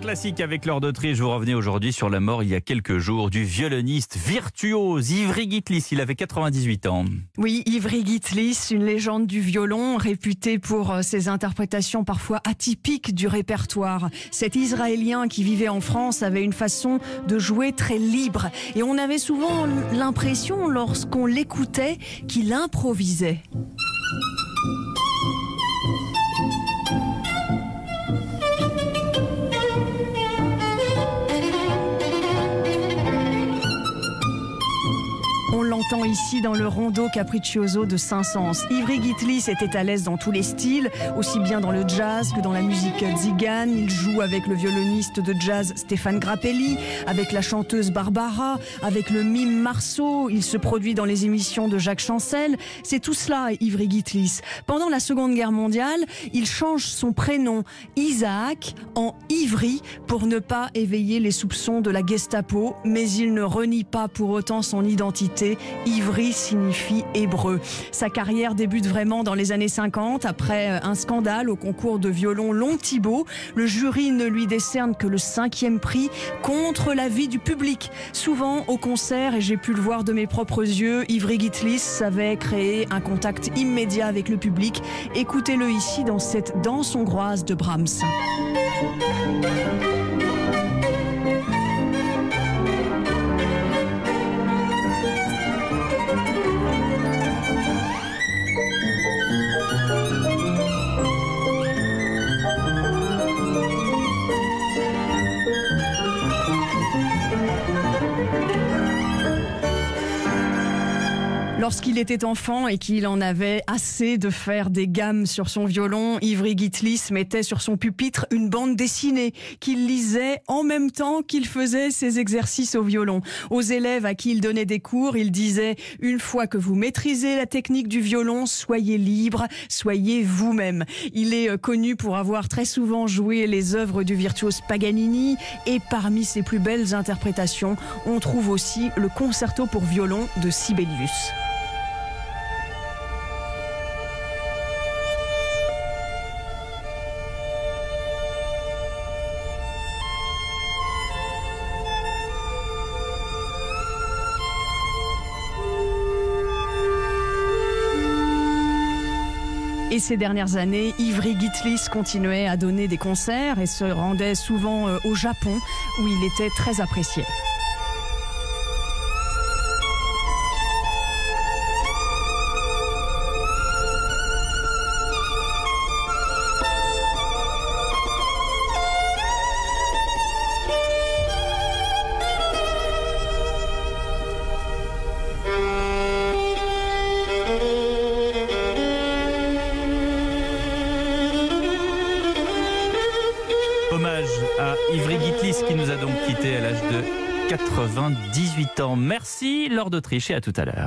Classique avec Laure d'Autriche. Vous revenez aujourd'hui sur la mort il y a quelques jours du violoniste virtuose Ivry Gitlis. Il avait 98 ans. Oui, Ivry Gitlis, une légende du violon, réputé pour euh, ses interprétations parfois atypiques du répertoire. Cet Israélien qui vivait en France avait une façon de jouer très libre. Et on avait souvent l'impression, lorsqu'on l'écoutait, qu'il improvisait. On l'entend ici dans le rondo capriccioso de Saint-Saëns. Ivry Gitlis était à l'aise dans tous les styles, aussi bien dans le jazz que dans la musique zigane. Il joue avec le violoniste de jazz Stéphane Grappelli, avec la chanteuse Barbara, avec le mime Marceau. Il se produit dans les émissions de Jacques Chancel. C'est tout cela, Ivry Gitlis. Pendant la Seconde Guerre mondiale, il change son prénom Isaac en Ivry pour ne pas éveiller les soupçons de la Gestapo, mais il ne renie pas pour autant son identité Ivry signifie hébreu. Sa carrière débute vraiment dans les années 50 après euh, un scandale au concours de violon Long Thibault. Le jury ne lui décerne que le cinquième prix contre l'avis du public. Souvent au concert, et j'ai pu le voir de mes propres yeux, Ivry Gitlis savait créer un contact immédiat avec le public. Écoutez-le ici dans cette danse hongroise de Brahms. Lorsqu'il était enfant et qu'il en avait assez de faire des gammes sur son violon, Ivry Gitlis mettait sur son pupitre une bande dessinée qu'il lisait en même temps qu'il faisait ses exercices au violon. Aux élèves à qui il donnait des cours, il disait une fois que vous maîtrisez la technique du violon, soyez libre, soyez vous-même. Il est euh, connu pour avoir très souvent joué les œuvres du virtuose Paganini et parmi ses plus belles interprétations, on trouve aussi le concerto pour violon de Sibelius. Et ces dernières années, Ivry Gitlis continuait à donner des concerts et se rendait souvent euh, au Japon où il était très apprécié. À Ivry Gitlis qui nous a donc quitté à l'âge de 98 ans. Merci Laure d'Autriche et à tout à l'heure.